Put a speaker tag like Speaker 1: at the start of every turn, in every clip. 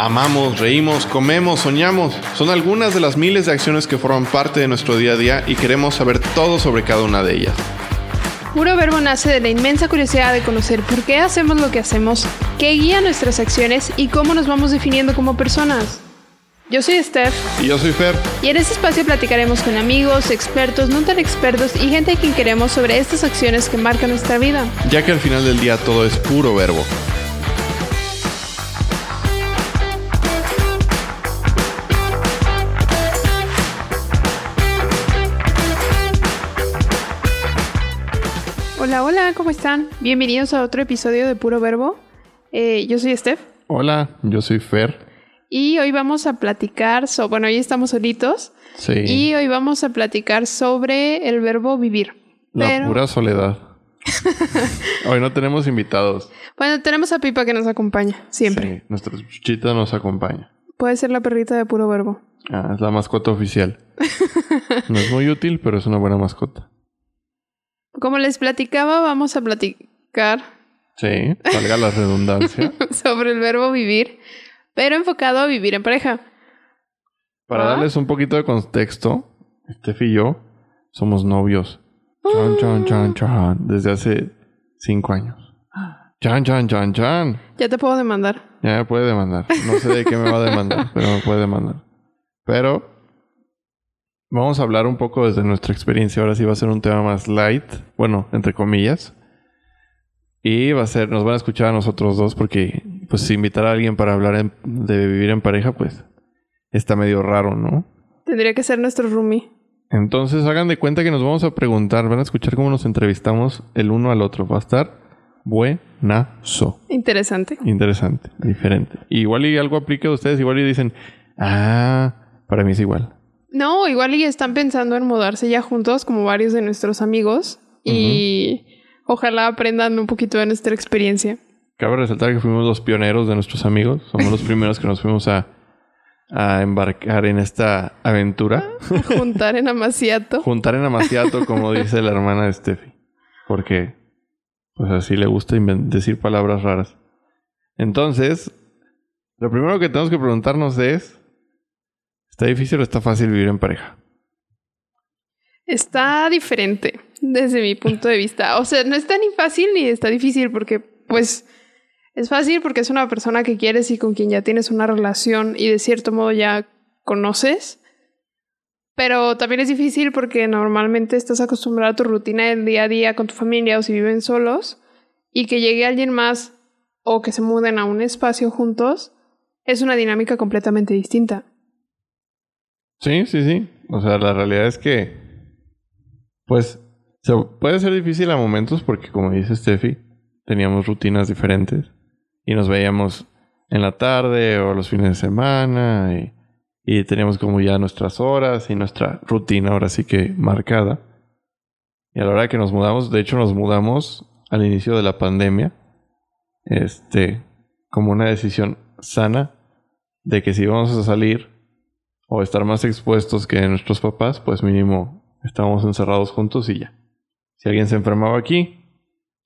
Speaker 1: Amamos, reímos, comemos, soñamos. Son algunas de las miles de acciones que forman parte de nuestro día a día y queremos saber todo sobre cada una de ellas.
Speaker 2: Puro Verbo nace de la inmensa curiosidad de conocer por qué hacemos lo que hacemos, qué guía nuestras acciones y cómo nos vamos definiendo como personas. Yo soy Steph.
Speaker 1: Y yo soy Fer.
Speaker 2: Y en este espacio platicaremos con amigos, expertos, no tan expertos y gente a quien queremos sobre estas acciones que marcan nuestra vida.
Speaker 1: Ya que al final del día todo es puro verbo.
Speaker 2: Hola, hola, ¿cómo están? Bienvenidos a otro episodio de Puro Verbo. Eh, yo soy Steph.
Speaker 1: Hola, yo soy Fer.
Speaker 2: Y hoy vamos a platicar sobre, bueno, hoy estamos solitos.
Speaker 1: Sí.
Speaker 2: Y hoy vamos a platicar sobre el verbo vivir.
Speaker 1: La
Speaker 2: Pero-
Speaker 1: pura soledad. Hoy no tenemos invitados.
Speaker 2: Bueno, tenemos a Pipa que nos acompaña, siempre.
Speaker 1: Sí, nuestra chuchita nos acompaña.
Speaker 2: Puede ser la perrita de Puro Verbo.
Speaker 1: Ah, es la mascota oficial. No es muy útil, pero es una buena mascota.
Speaker 2: Como les platicaba, vamos a platicar
Speaker 1: Sí, valga la redundancia.
Speaker 2: sobre el verbo vivir, pero enfocado a vivir en pareja.
Speaker 1: Para
Speaker 2: Ah.
Speaker 1: darles un poquito de contexto, Steph y yo somos novios. Chan, chan, chan, chan. Desde hace cinco años. Chan, chan, chan, chan.
Speaker 2: Ya te puedo demandar.
Speaker 1: Ya me puede demandar. No sé de qué me va a demandar, pero me puede demandar. Pero vamos a hablar un poco desde nuestra experiencia. Ahora sí va a ser un tema más light. Bueno, entre comillas. Y va a ser, nos van a escuchar a nosotros dos porque, pues, invitar a alguien para hablar en- de vivir en pareja, pues, está medio raro, ¿no?
Speaker 2: Tendría que ser nuestro roomie.
Speaker 1: Entonces hagan de cuenta que nos vamos a preguntar, van a escuchar cómo nos entrevistamos el uno al otro. Va a estar buenazo.
Speaker 2: Interesante.
Speaker 1: Interesante, diferente. Igual y algo aplica a ustedes, igual y dicen, ah, para mí es igual.
Speaker 2: No, igual y están pensando en mudarse ya juntos, como varios de nuestros amigos. Y ojalá aprendan un poquito de nuestra experiencia.
Speaker 1: Cabe resaltar que fuimos los pioneros de nuestros amigos, somos los primeros que nos fuimos a, a embarcar en esta aventura.
Speaker 2: A juntar en Amaciato.
Speaker 1: Juntar en Amaciato, como dice la hermana de Steffi. Porque, pues así le gusta decir palabras raras. Entonces, lo primero que tenemos que preguntarnos es, ¿está difícil o está fácil vivir en pareja?
Speaker 2: Está diferente desde mi punto de vista. O sea, no está ni fácil ni está difícil porque, pues, es fácil porque es una persona que quieres y con quien ya tienes una relación y de cierto modo ya conoces. Pero también es difícil porque normalmente estás acostumbrado a tu rutina del día a día con tu familia o si viven solos y que llegue alguien más o que se muden a un espacio juntos es una dinámica completamente distinta.
Speaker 1: Sí, sí, sí. O sea, la realidad es que, pues, se puede ser difícil a momentos porque, como dice Steffi, teníamos rutinas diferentes y nos veíamos en la tarde o los fines de semana y, y teníamos como ya nuestras horas y nuestra rutina ahora sí que marcada. Y a la hora que nos mudamos, de hecho nos mudamos al inicio de la pandemia, este, como una decisión sana de que si íbamos a salir o estar más expuestos que nuestros papás, pues mínimo estábamos encerrados juntos y ya. Si alguien se enfermaba aquí,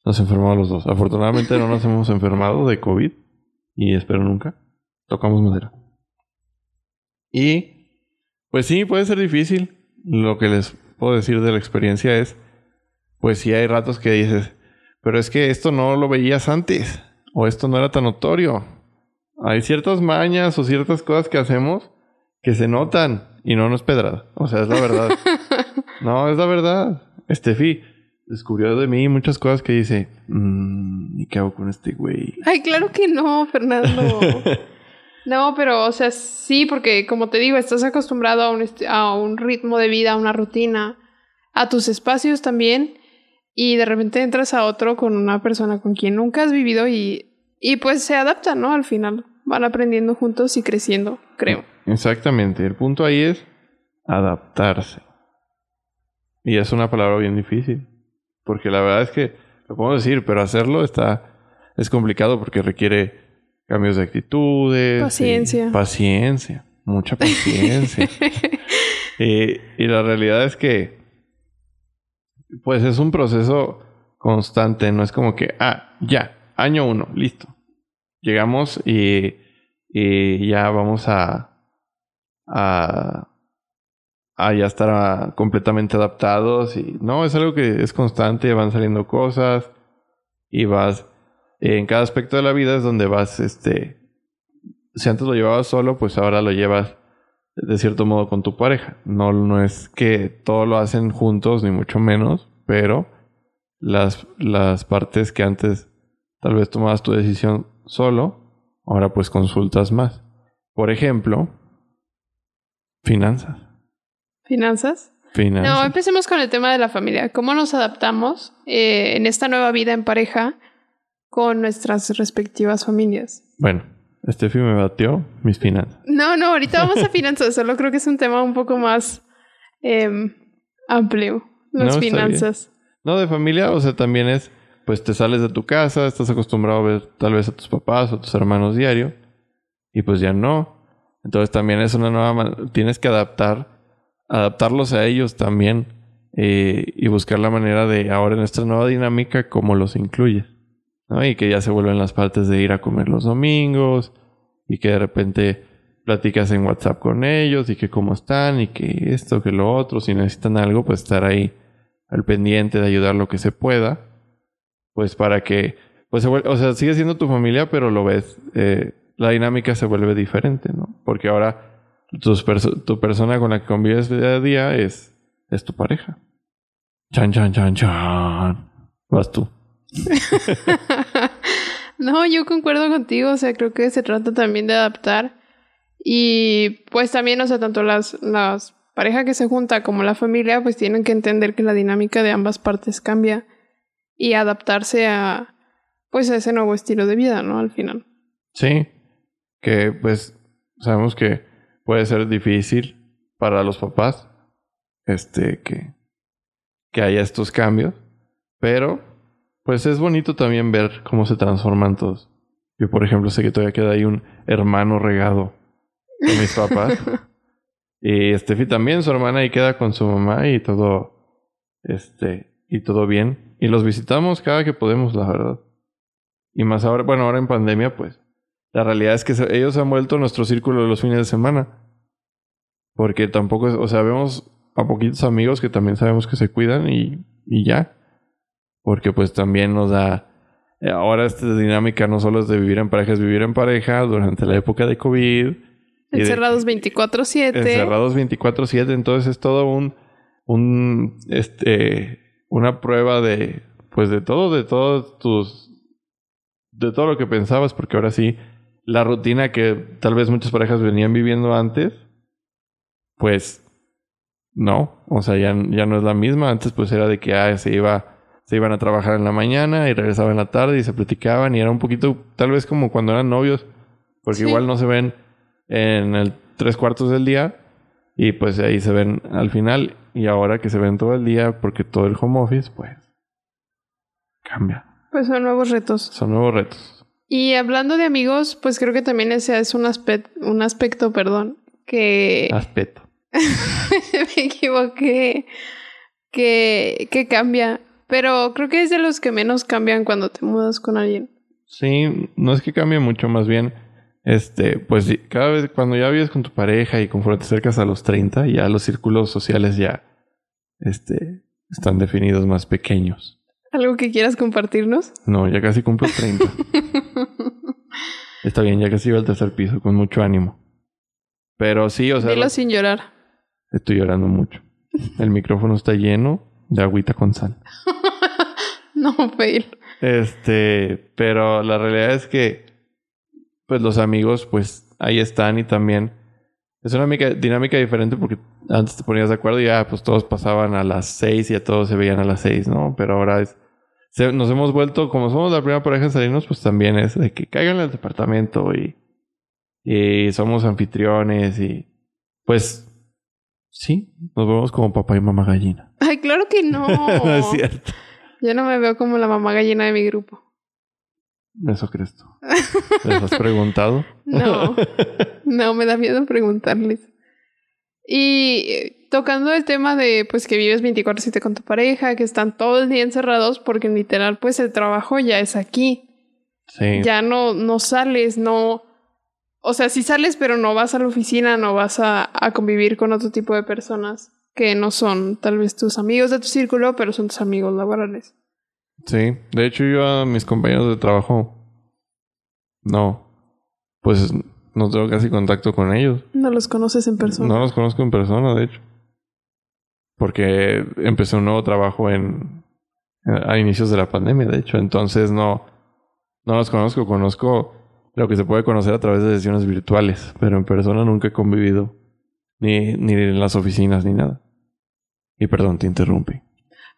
Speaker 1: nos enfermamos los dos. Afortunadamente no nos hemos enfermado de COVID y espero nunca. Tocamos madera. Y pues sí, puede ser difícil. Lo que les puedo decir de la experiencia es, pues sí hay ratos que dices, pero es que esto no lo veías antes o esto no era tan notorio. Hay ciertas mañas o ciertas cosas que hacemos que se notan y no nos pedrada. O sea, es la verdad. no, es la verdad. Estefi descubrió de mí muchas cosas que dice, "Mm, ¿y qué hago con este güey?
Speaker 2: Ay, claro que no, Fernando. No, pero, o sea, sí, porque como te digo, estás acostumbrado a un, a un ritmo de vida, a una rutina, a tus espacios también, y de repente entras a otro con una persona con quien nunca has vivido y, y pues se adaptan, ¿no? Al final van aprendiendo juntos y creciendo, creo.
Speaker 1: Exactamente. El punto ahí es adaptarse. Y es una palabra bien difícil. Porque la verdad es que lo podemos decir, pero hacerlo está. es complicado porque requiere cambios de actitudes.
Speaker 2: Paciencia.
Speaker 1: paciencia. Mucha paciencia. y, y la realidad es que. Pues es un proceso constante, no es como que, ah, ya, año uno, listo. Llegamos y, y ya vamos a, a, a ya estar completamente adaptados y no, es algo que es constante, van saliendo cosas y vas en cada aspecto de la vida es donde vas, este, si antes lo llevabas solo, pues ahora lo llevas de cierto modo con tu pareja. No, no es que todo lo hacen juntos, ni mucho menos, pero las, las partes que antes tal vez tomabas tu decisión solo, ahora pues consultas más. Por ejemplo, finanzas.
Speaker 2: ¿Finanzas?
Speaker 1: Finanzas.
Speaker 2: No, empecemos con el tema de la familia. ¿Cómo nos adaptamos eh, en esta nueva vida en pareja con nuestras respectivas familias?
Speaker 1: Bueno, Steffi me batió mis finanzas.
Speaker 2: No, no, ahorita vamos a finanzas. Solo creo que es un tema un poco más eh, amplio. Las
Speaker 1: No,
Speaker 2: finanzas.
Speaker 1: No, de familia, o sea, también es, pues te sales de tu casa, estás acostumbrado a ver tal vez a tus papás o tus hermanos diario, y pues ya no. Entonces también es una nueva, tienes que adaptar, adaptarlos a ellos también eh, y buscar la manera de ahora en esta nueva dinámica cómo los incluyes, ¿no? Y que ya se vuelven las partes de ir a comer los domingos y que de repente platicas en WhatsApp con ellos y que cómo están y que esto, que lo otro, si necesitan algo, pues estar ahí al pendiente de ayudar lo que se pueda, pues para que, pues o sea, sigue siendo tu familia, pero lo ves, eh, la dinámica se vuelve diferente, ¿no? Porque ahora tus perso- tu persona con la que convives día a día es, es tu pareja. Chan, chan, chan, chan. Vas tú.
Speaker 2: no, yo concuerdo contigo. O sea, creo que se trata también de adaptar. Y pues también, o sea, tanto las, las parejas que se junta como la familia, pues tienen que entender que la dinámica de ambas partes cambia y adaptarse a, pues, a ese nuevo estilo de vida, ¿no? Al final.
Speaker 1: Sí, que pues sabemos que puede ser difícil para los papás, este, que, que haya estos cambios, pero pues es bonito también ver cómo se transforman todos. Yo, por ejemplo, sé que todavía queda ahí un hermano regado de mis papás. y Steffi también, su hermana ahí queda con su mamá y todo, este, y todo bien. Y los visitamos cada que podemos, la verdad. Y más ahora, bueno, ahora en pandemia, pues la realidad es que se- ellos han vuelto nuestro círculo de los fines de semana. Porque tampoco, es- o sea, vemos a poquitos amigos que también sabemos que se cuidan y, y ya. Porque pues también nos da... eh, Ahora esta dinámica no solo es de vivir en pareja, es vivir en pareja durante la época de COVID.
Speaker 2: Encerrados 24-7.
Speaker 1: encerrados 24/7, entonces es todo un un este una prueba de pues de todo, de todos tus de todo lo que pensabas, porque ahora sí la rutina que tal vez muchas parejas venían viviendo antes pues no, o sea, ya, ya no es la misma, antes pues era de que ah, se iba se iban a trabajar en la mañana y regresaban en la tarde y se platicaban y era un poquito tal vez como cuando eran novios, porque
Speaker 2: Sí.
Speaker 1: igual no se ven en el tres cuartos del día y pues ahí se ven al final y ahora que se ven todo el día porque todo el home office pues cambia.
Speaker 2: Pues son nuevos retos.
Speaker 1: Son nuevos retos.
Speaker 2: Y hablando de amigos, pues creo que también ese es un, aspecto, un aspecto, perdón, que
Speaker 1: Aspecto.
Speaker 2: me equivoqué, que, que cambia. Pero creo que es de los que menos cambian cuando te mudas con alguien.
Speaker 1: Sí, no es que cambie mucho, más bien, este, pues cada vez cuando ya vives con tu pareja y conforme te acercas a los 30, ya los círculos sociales ya, este, están definidos más pequeños.
Speaker 2: ¿Algo que quieras compartirnos?
Speaker 1: No, ya casi cumplo 30. Está bien, ya casi iba al tercer piso, con mucho ánimo. Pero sí, o sea,
Speaker 2: Dilo
Speaker 1: lo-
Speaker 2: sin llorar.
Speaker 1: estoy llorando mucho. El micrófono está lleno de agüita con sal.
Speaker 2: No, fail.
Speaker 1: Este, pero la realidad es que, pues los amigos, pues ahí están y también es una mica- dinámica diferente porque antes te ponías de acuerdo y ya, pues todos pasaban a las seis y a todos se veían a las seis, ¿no? Pero ahora es, se- nos hemos vuelto, como somos la primera pareja en salirnos, pues también es de que caigan al departamento y, y somos anfitriones y, pues, sí, nos vemos como papá y mamá gallina.
Speaker 2: Ay, claro que no.
Speaker 1: no es cierto.
Speaker 2: Yo no me veo como la mamá gallina de mi grupo.
Speaker 1: Eso crees tú. ¿Les has preguntado?
Speaker 2: No, no, me da miedo preguntarles. Y eh, tocando el tema de pues que vives 24/7 con tu pareja, que están todo el día encerrados porque literal pues el trabajo ya es aquí.
Speaker 1: Sí.
Speaker 2: Ya no, no sales, no... O sea, sí sales, pero no vas a la oficina, no vas a, a convivir con otro tipo de personas que no son tal vez tus amigos de tu círculo, pero son tus amigos laborales.
Speaker 1: Sí, de hecho yo a mis compañeros de trabajo no, pues no tengo casi contacto con ellos.
Speaker 2: No los conoces en persona.
Speaker 1: No los conozco en persona, de hecho. Porque empecé un nuevo trabajo en a inicios de la pandemia, de hecho, entonces no no los conozco, conozco lo que se puede conocer a través de sesiones virtuales, pero en persona nunca he convivido ni ni en las oficinas ni nada. Y perdón, te interrumpí.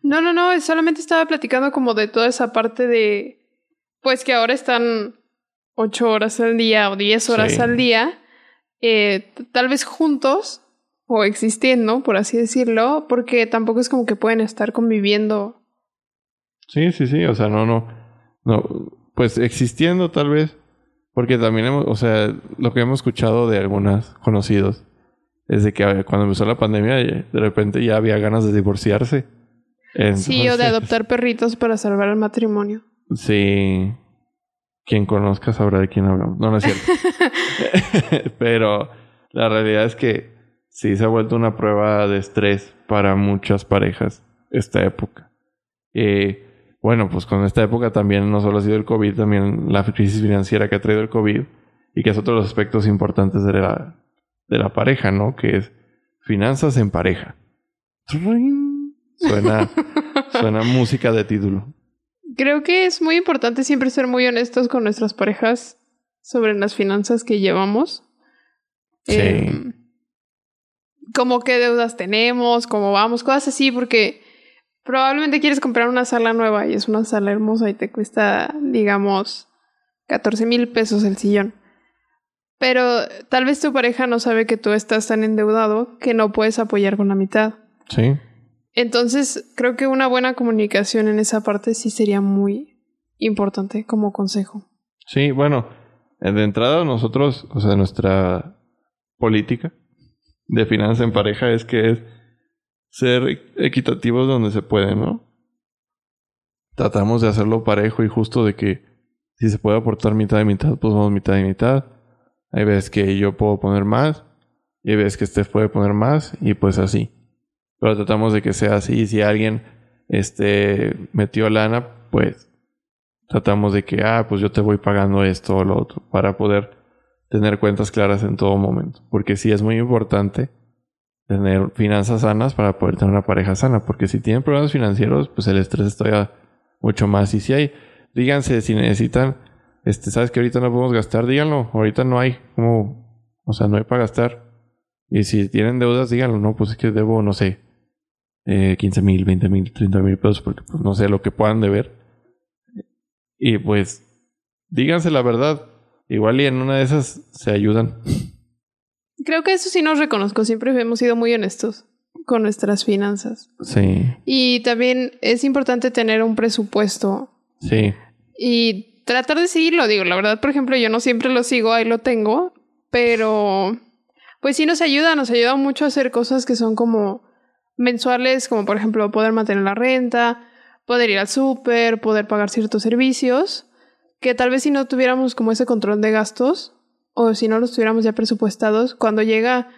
Speaker 2: No, no, no, solamente estaba platicando como de toda esa parte de, pues que ahora están ocho horas al día o diez horas
Speaker 1: Sí.
Speaker 2: al día, eh, tal vez juntos o existiendo, por así decirlo, porque tampoco es como que pueden estar conviviendo.
Speaker 1: Sí, sí, sí, o sea, no, no, no, pues existiendo tal vez, porque también hemos, o sea, lo que hemos escuchado de algunos conocidos es de que cuando empezó la pandemia, eh, de repente ya había ganas de divorciarse.
Speaker 2: sí, o de adoptar perritos para salvar el matrimonio.
Speaker 1: Sí, quien conozca sabrá de quién hablamos. No, no es cierto. Pero la realidad es que sí se ha vuelto una prueba de estrés para muchas parejas esta época. Eh, bueno, pues con esta época también no solo ha sido el COVID, también la crisis financiera que ha traído el COVID y que es otro de los aspectos importantes de la, de la pareja, ¿no? Que es finanzas en pareja. Suena, suena música de título.
Speaker 2: Creo que es muy importante siempre ser muy honestos con nuestras parejas sobre las finanzas que llevamos.
Speaker 1: Sí.
Speaker 2: Em, como qué deudas tenemos, cómo vamos, cosas así, porque probablemente quieres comprar una sala nueva y es una sala hermosa y te cuesta, digamos, 14 mil pesos el sillón. Pero tal vez tu pareja no sabe que tú estás tan endeudado que no puedes apoyar con la mitad.
Speaker 1: Sí.
Speaker 2: Entonces, creo que una buena comunicación en esa parte sí sería muy importante como consejo.
Speaker 1: Sí, bueno, de entrada nosotros, o sea, nuestra política de finanzas en pareja es que es ser equitativos donde se puede, ¿no? Tratamos de hacerlo parejo y justo de que si se puede aportar mitad de mitad, pues vamos mitad de mitad. Hay veces que yo puedo poner más y hay veces que Steph puede poner más y pues así. Pero tratamos de que sea así. Si alguien este, metió lana, pues tratamos de que, ah, pues yo te voy pagando esto o lo otro, para poder tener cuentas claras en todo momento. Porque sí es muy importante tener finanzas sanas para poder tener una pareja sana. Porque si tienen problemas financieros, pues el estrés está ya mucho más. Y si hay, díganse, si necesitan, este, sabes que ahorita no podemos gastar, díganlo, ahorita no hay, como, o sea, no hay para gastar. Y si tienen deudas, díganlo, no, pues es que debo, no sé, eh, 15 mil, 20 mil, 30 mil pesos, porque pues no sé lo que puedan deber. Y pues, díganse la verdad. Igual y en una de esas se ayudan.
Speaker 2: Creo que eso sí nos reconozco, siempre hemos sido muy honestos con nuestras finanzas.
Speaker 1: Sí,
Speaker 2: Y también es importante tener un presupuesto
Speaker 1: sí,
Speaker 2: y tratar de seguirlo. Digo, la verdad, por ejemplo, yo no siempre lo sigo, ahí lo tengo, pero pues sí nos ayuda, nos ayuda mucho a hacer cosas que son como mensuales, como por ejemplo poder mantener la renta, poder ir al súper, poder pagar ciertos servicios, que tal vez si no tuviéramos como ese control de gastos o si no los tuviéramos ya presupuestados, cuando llega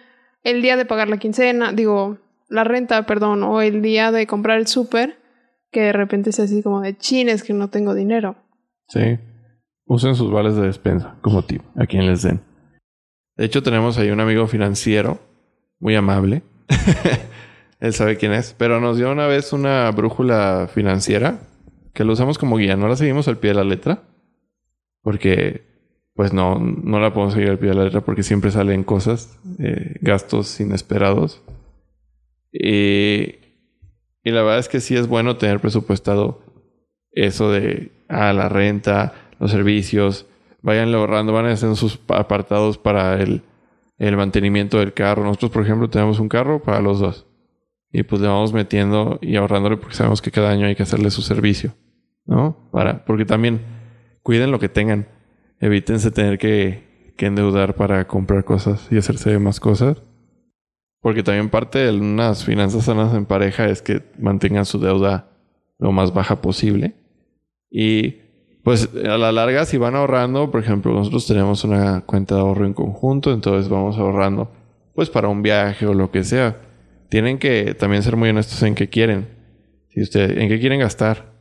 Speaker 2: el día de pagar la quincena, digo, la renta, perdón, o el día de comprar el súper, que de repente sea así como de chines que no tengo dinero.
Speaker 1: sí. Usen sus vales de despensa como tip, a quien les den. De hecho, tenemos ahí un amigo financiero, muy amable. Él sabe quién es, pero nos dio una vez una brújula financiera que lo usamos como guía. No la seguimos al pie de la letra, porque pues no, no la podemos seguir al pie de la letra porque siempre salen cosas, eh, gastos inesperados. Y, la verdad es que sí es bueno tener presupuestado eso de ah, la renta, los servicios, vayan ahorrando, van a hacer sus pa- apartados para el, el mantenimiento del carro. Nosotros, por ejemplo, tenemos un carro para los dos. Y pues le vamos metiendo y ahorrándole porque sabemos que cada año hay que hacerle su servicio. ¿No? Para, porque también cuiden lo que tengan. Evítense tener que, que endeudar para comprar cosas y hacerse más cosas. Porque también parte de unas finanzas sanas en pareja es que mantengan su deuda lo más baja posible. Y pues a la larga, si van ahorrando, por ejemplo, nosotros tenemos una cuenta de ahorro en conjunto, entonces vamos ahorrando pues para un viaje o lo que sea. Tienen que también ser muy honestos en qué quieren. Si usted, en qué quieren gastar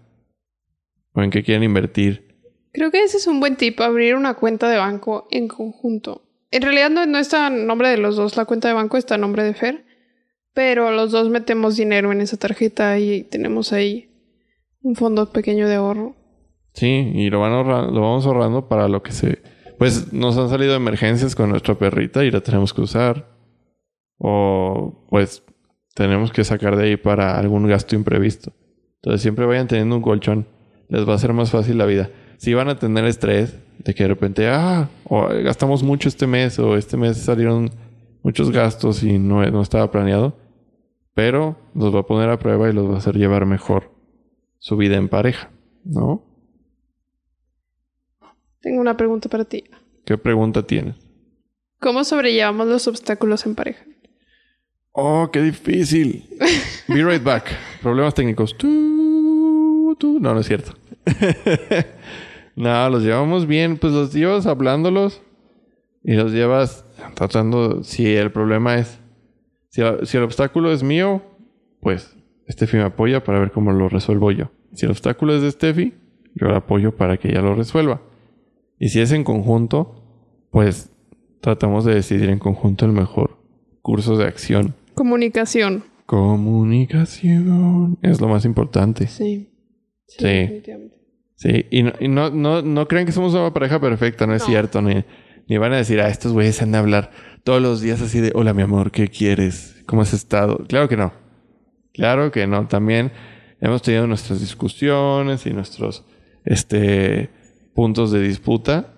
Speaker 1: o en qué quieren invertir.
Speaker 2: Creo que ese es un buen tip, abrir una cuenta de banco en conjunto. En realidad no, no está en nombre de los dos, la cuenta de banco está en nombre de Fer, pero los dos metemos dinero en esa tarjeta y tenemos ahí un fondo pequeño de ahorro.
Speaker 1: Sí, y lo, van ahorrando, lo vamos ahorrando para lo que se... Pues nos han salido emergencias con nuestra perrita y la tenemos que usar. O pues tenemos que sacar de ahí para algún gasto imprevisto. Entonces siempre vayan teniendo un colchón. Les va a ser más fácil la vida. Si van a tener estrés de que de repente, ah, o gastamos mucho este mes o este mes salieron muchos gastos y no, no estaba planeado, pero los va a poner a prueba y los va a hacer llevar mejor su vida en pareja, ¿no?
Speaker 2: Tengo una pregunta para ti.
Speaker 1: ¿Qué pregunta tienes?
Speaker 2: ¿Cómo sobrellevamos los obstáculos en pareja?
Speaker 1: Oh, qué difícil. Be right back. Problemas técnicos. Tú, tú. No, no es cierto. no, los llevamos bien. Pues los llevas hablándolos y los llevas tratando. Si el problema es. Si, si el obstáculo es mío, pues Steffi me apoya para ver cómo lo resuelvo yo. Si el obstáculo es de Steffi, yo la apoyo para que ella lo resuelva. Y si es en conjunto, pues tratamos de decidir en conjunto el mejor curso de acción.
Speaker 2: Comunicación.
Speaker 1: Comunicación. Es lo más importante.
Speaker 2: Sí.
Speaker 1: Sí. Definitivamente. Sí, y, no, y no, no, no, crean que somos una pareja perfecta, no es cierto, ni, ni van a decir, ah, estos güeyes se han de hablar todos los días así de, hola mi amor, ¿qué quieres? ¿Cómo has estado? Claro que no. Claro que no. También hemos tenido nuestras discusiones y nuestros este, puntos de disputa,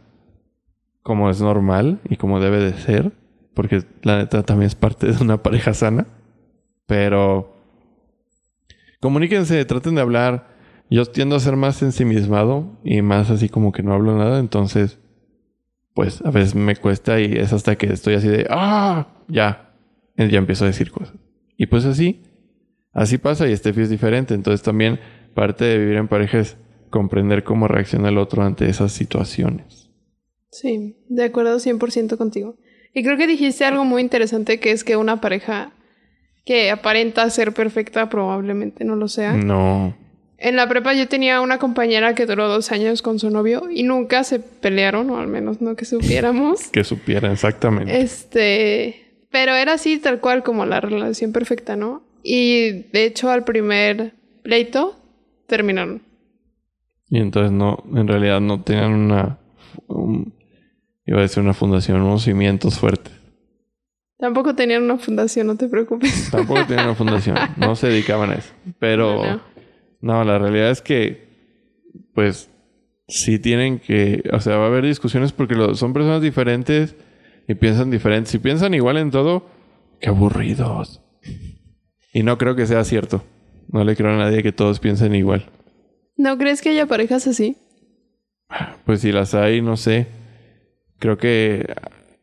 Speaker 1: como es normal y como debe de ser, porque la neta también es parte de una pareja sana. Pero comuníquense, traten de hablar. Yo tiendo a ser más ensimismado y más así como que no hablo nada, entonces pues a veces me cuesta y es hasta que estoy así de, ah, ya, ya empiezo a decir cosas. Y pues así, así pasa y Steffi es diferente, entonces también parte de vivir en pareja es comprender cómo reacciona el otro ante esas situaciones.
Speaker 2: Sí, de acuerdo 100% contigo. Y creo que dijiste algo muy interesante que es que una pareja que aparenta ser perfecta probablemente no lo sea.
Speaker 1: No.
Speaker 2: En la prepa yo tenía una compañera que duró dos años con su novio y nunca se pelearon, o al menos no que supiéramos.
Speaker 1: que supieran, exactamente.
Speaker 2: Este, pero era así tal cual como la relación perfecta, ¿no? Y de hecho al primer pleito terminaron.
Speaker 1: Y entonces no, en realidad no tenían una, iba a decir una fundación, unos cimientos fuertes.
Speaker 2: Tampoco tenían una fundación, no te preocupes.
Speaker 1: Tampoco tenían una fundación, no se dedicaban a eso. Pero no, la realidad es que, pues, sí tienen que, o sea, va a haber discusiones porque son personas diferentes y piensan diferentes. Si piensan igual en todo, qué aburridos. Y no creo que sea cierto. No le creo a nadie que todos piensen igual.
Speaker 2: ¿No crees que haya parejas así?
Speaker 1: Pues si las hay, no sé. Creo que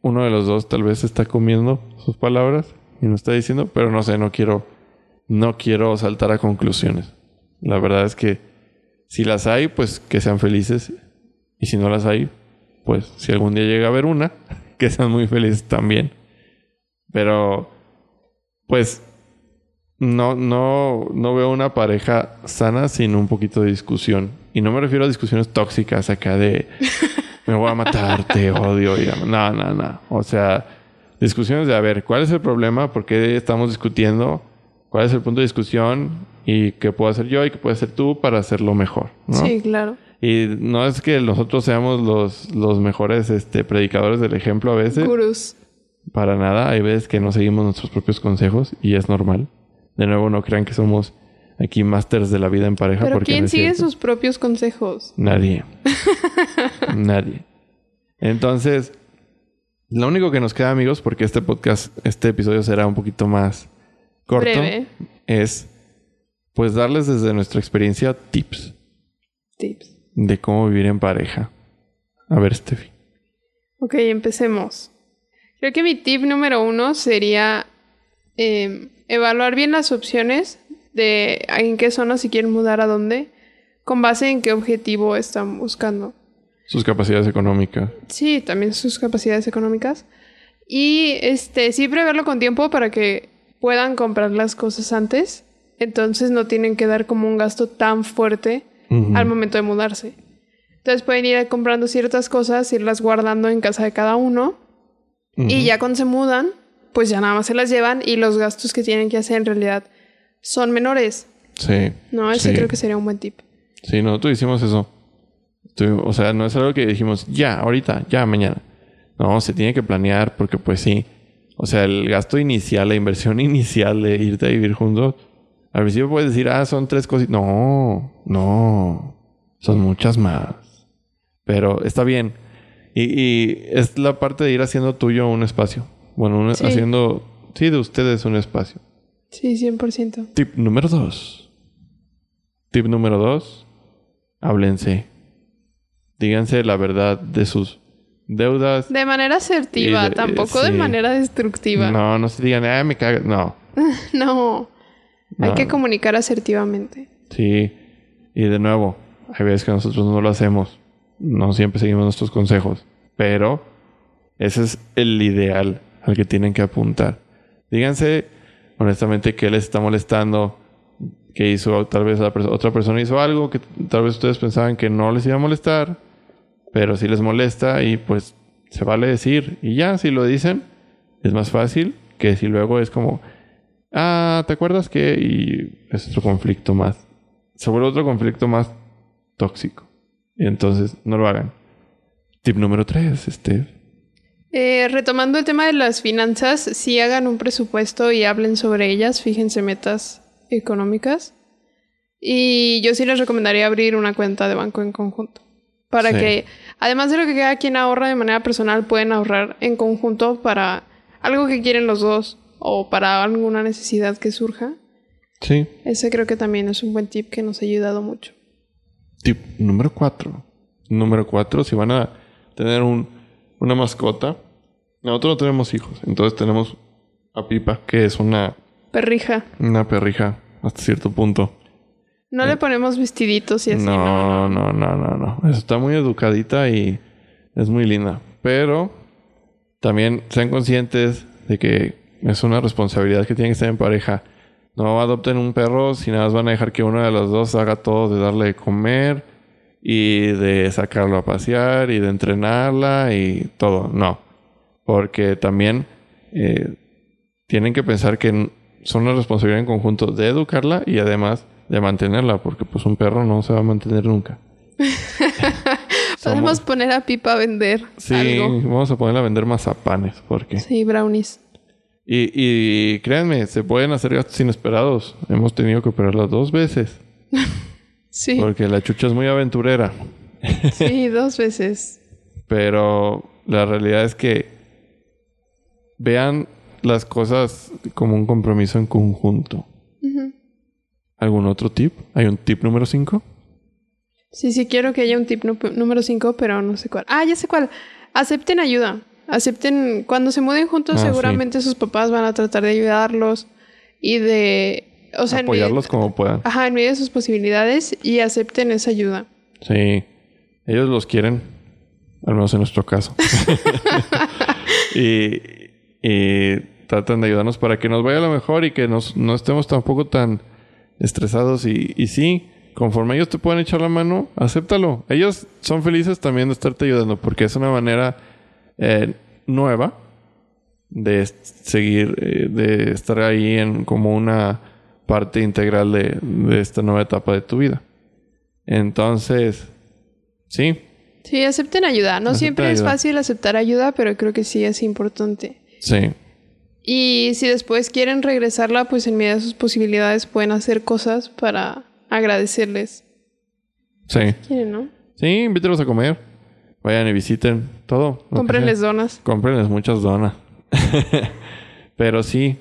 Speaker 1: uno de los dos tal vez está comiendo sus palabras y no está diciendo, pero no sé, no quiero, no quiero saltar a conclusiones. La verdad es que si las hay, pues que sean felices. Y si no las hay, pues si algún día llega a haber una, que sean muy felices también. Pero, pues no, no, no veo una pareja sana sin un poquito de discusión. Y no me refiero a discusiones tóxicas acá de me voy a matar, te odio. no, no, no. O sea, discusiones de a ver, ¿cuál es el problema? ¿Por qué estamos discutiendo? ¿Cuál es el punto de discusión? ¿Y qué puedo hacer yo y qué puedes hacer tú para hacerlo mejor?
Speaker 2: Sí, claro.
Speaker 1: Y no es que nosotros seamos los, los mejores este, predicadores del ejemplo a veces.
Speaker 2: Gurús.
Speaker 1: Para nada. Hay veces que no seguimos nuestros propios consejos y es normal. De nuevo, no crean que somos aquí masters de la vida en pareja.
Speaker 2: Pero ¿quién sigue sus propios consejos?
Speaker 1: Nadie. Nadie. Entonces, lo único que nos queda, amigos, porque este podcast, este episodio será un poquito más corto, es pues darles desde nuestra experiencia tips.
Speaker 2: Tips.
Speaker 1: De cómo vivir en pareja. A ver, Steffi.
Speaker 2: Ok, empecemos. Creo que mi tip número uno sería eh, evaluar bien las opciones de en qué zona si quieren mudar a dónde, con base en qué objetivo están buscando.
Speaker 1: Sus capacidades económicas.
Speaker 2: Sí, también sus capacidades económicas. Y este, sí preverlo con tiempo para que puedan comprar las cosas antes. Entonces no tienen que dar como un gasto tan fuerte al momento de mudarse. Entonces pueden ir comprando ciertas cosas, irlas guardando en casa de cada uno. Y ya cuando se mudan, pues ya nada más se las llevan y los gastos que tienen que hacer en realidad son menores.
Speaker 1: Sí.
Speaker 2: No, ese
Speaker 1: Sí.
Speaker 2: creo que sería un buen tip.
Speaker 1: Sí, nosotros hicimos eso. O sea, no es algo que dijimos ya, ahorita, ya, mañana. No, se tiene que planear porque pues sí. O sea, el gasto inicial, la inversión inicial de irte a vivir juntos, al principio puedes decir, ah, son tres cosas. No, no. Son muchas más. Pero está bien. Y, y es la parte de ir haciendo tuyo un espacio. Bueno, un-
Speaker 2: Sí.
Speaker 1: haciendo, sí, de ustedes un espacio.
Speaker 2: Sí, 100%.
Speaker 1: Tip número dos. Tip número dos. Háblense. Díganse la verdad de sus deudas.
Speaker 2: De manera asertiva,
Speaker 1: de-
Speaker 2: tampoco de manera destructiva.
Speaker 1: No, no se digan, ah, me cagas. No.
Speaker 2: No. Hay
Speaker 1: No.
Speaker 2: que comunicar asertivamente.
Speaker 1: Sí. Y de nuevo, hay veces que nosotros no lo hacemos. No siempre seguimos nuestros consejos. Pero ese es el ideal al que tienen que apuntar. Díganse honestamente qué les está molestando. Que hizo, tal vez otra persona hizo algo que tal vez ustedes pensaban que no les iba a molestar. Pero sí les molesta y pues se vale decir. Y ya, si lo dicen, es más fácil que si luego es como, ah, ¿te acuerdas que? Y es otro conflicto más. Se vuelve otro conflicto más tóxico. Entonces no lo hagan. Tip número tres, este.
Speaker 2: Eh, retomando el tema de las finanzas, sí hagan un presupuesto y hablen sobre ellas, fíjense metas económicas. Y yo sí les recomendaría abrir una cuenta de banco en conjunto. Para
Speaker 1: Sí.
Speaker 2: que, además de lo que cada quien ahorra de manera personal, pueden ahorrar en conjunto para algo que quieren los dos o para alguna necesidad que surja.
Speaker 1: Sí.
Speaker 2: Ese creo que también es un buen tip que nos ha ayudado mucho.
Speaker 1: Tip número cuatro. Número cuatro, si van a tener un, una mascota. Nosotros no tenemos hijos, entonces tenemos a Pipa, que es una,
Speaker 2: Perrija.
Speaker 1: una perrija hasta cierto punto.
Speaker 2: No le ponemos vestiditos y así, ¿no?
Speaker 1: no, no, no, no, no. Está muy educadita y es muy linda. Pero también sean conscientes de que es una responsabilidad que tienen que estar en pareja. No adopten un perro si nada más van a dejar que uno de los dos haga todo de darle de comer y de sacarlo a pasear y de entrenarla y todo. No. Porque también eh, tienen que pensar que son una responsabilidad en conjunto de educarla y además de mantenerla, porque pues un perro no se va a mantener nunca.
Speaker 2: Podemos poner a Pipa a vender
Speaker 1: Sí,
Speaker 2: algo.
Speaker 1: vamos a ponerla a vender mazapanes, porque...
Speaker 2: Sí, brownies.
Speaker 1: Y, y créanme, se pueden hacer gastos inesperados. Hemos tenido que operarla dos veces,
Speaker 2: Sí,
Speaker 1: porque la chucha es muy aventurera.
Speaker 2: sí, dos veces.
Speaker 1: Pero la realidad es que vean las cosas como un compromiso en conjunto. ¿Algún otro tip? ¿Hay un tip número 5?
Speaker 2: Sí, sí, quiero que haya un tip número 5, pero no sé cuál. Ah, ya sé cuál. Acepten ayuda. Acepten, cuando se muden juntos,
Speaker 1: Ah, sí.
Speaker 2: seguramente sus papás van a tratar de ayudarlos y de, o sea, en
Speaker 1: Apoyarlos como puedan.
Speaker 2: ajá, en medio de sus posibilidades y acepten esa ayuda.
Speaker 1: Sí, ellos los quieren, al menos en nuestro caso. y, y tratan de ayudarnos para que nos vaya lo mejor y que nos, no estemos tampoco tan estresados. Y, y sí, conforme ellos te puedan echar la mano, acéptalo. Ellos son felices también de estarte ayudando porque es una manera eh, nueva de seguir, eh, de estar ahí en como una parte integral de, de esta nueva etapa de tu vida. Entonces, sí,
Speaker 2: Sí, acepten ayuda. No
Speaker 1: Acepten
Speaker 2: siempre es fácil aceptar ayuda, pero creo que sí es importante.
Speaker 1: Sí,
Speaker 2: Y si después quieren regresarla, pues en medio de sus posibilidades pueden hacer cosas para agradecerles.
Speaker 1: sí.
Speaker 2: ¿Quieren, no?
Speaker 1: Sí, invítelos a comer. Vayan y visiten todo.
Speaker 2: Cómprenles donas.
Speaker 1: Cómprenles muchas donas. Pero sí.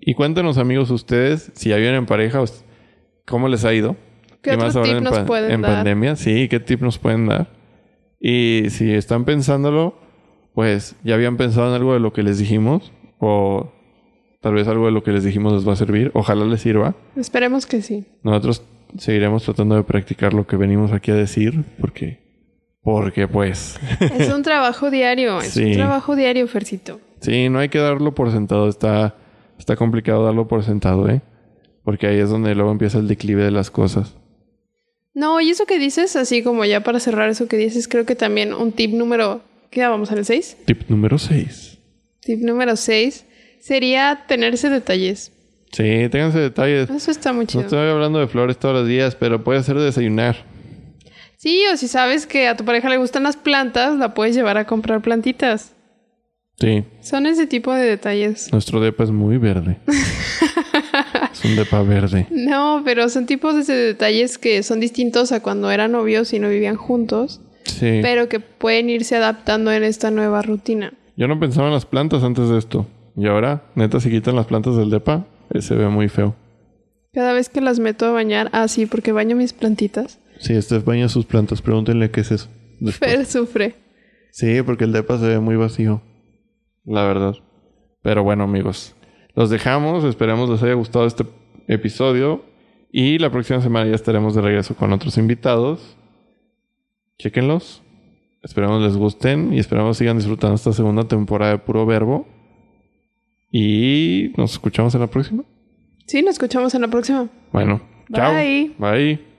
Speaker 1: Y cuéntenos, amigos, ustedes, si ya viven en pareja, ¿cómo les ha ido?
Speaker 2: ¿Qué
Speaker 1: más ahora
Speaker 2: tip
Speaker 1: en
Speaker 2: nos
Speaker 1: pa-
Speaker 2: pueden
Speaker 1: En
Speaker 2: dar?
Speaker 1: pandemia, sí, ¿qué tip nos pueden dar? Y si están pensándolo, pues ya habían pensado en algo de lo que les dijimos o Tal vez algo de lo que les dijimos les va a servir. Ojalá les sirva.
Speaker 2: Esperemos que sí.
Speaker 1: Nosotros seguiremos tratando de practicar lo que venimos aquí a decir porque... Porque pues...
Speaker 2: Es un trabajo diario. Es un trabajo diario, Fercito.
Speaker 1: Sí, no hay que darlo por sentado. Está, está complicado darlo por sentado, ¿eh? Porque ahí es donde luego empieza el declive de las cosas.
Speaker 2: No, y eso que dices, así como ya para cerrar eso que dices, creo que también un tip número... ¿Qué vamos en el 6?
Speaker 1: Tip número 6.
Speaker 2: Tip número 6 sería tenerse detalles.
Speaker 1: Sí, ténganse detalles.
Speaker 2: Eso está muy
Speaker 1: No
Speaker 2: chido.
Speaker 1: estoy hablando de flores todos los días, pero puede ser de desayunar.
Speaker 2: Sí, o si sabes que a tu pareja le gustan las plantas, la puedes llevar a comprar plantitas.
Speaker 1: Sí,
Speaker 2: Son ese tipo de detalles.
Speaker 1: nuestro depa es muy verde. es un depa verde.
Speaker 2: No, pero son tipos de detalles que son distintos a cuando eran novios y no vivían juntos,
Speaker 1: Sí.
Speaker 2: pero que pueden irse adaptando en esta nueva rutina.
Speaker 1: Yo no pensaba en las plantas antes de esto. Y ahora, neta, si quitan las plantas del depa, eh, se ve muy feo.
Speaker 2: Cada vez que las meto a bañar, ah, sí, porque baño mis plantitas,
Speaker 1: Sí, este baña sus plantas. Pregúntenle qué es eso. después.
Speaker 2: Fer sufre.
Speaker 1: Sí, porque el depa se ve muy vacío. La verdad. Pero bueno, amigos. Los dejamos. Esperemos les haya gustado este episodio. Y la próxima semana ya estaremos de regreso con otros invitados. Chequenlos. Esperemos les gusten. Y esperamos sigan disfrutando esta segunda temporada de Puro Verbo. Y nos escuchamos en la próxima.
Speaker 2: Sí, nos escuchamos en la próxima.
Speaker 1: Bueno, chao.
Speaker 2: Bye.
Speaker 1: Bye.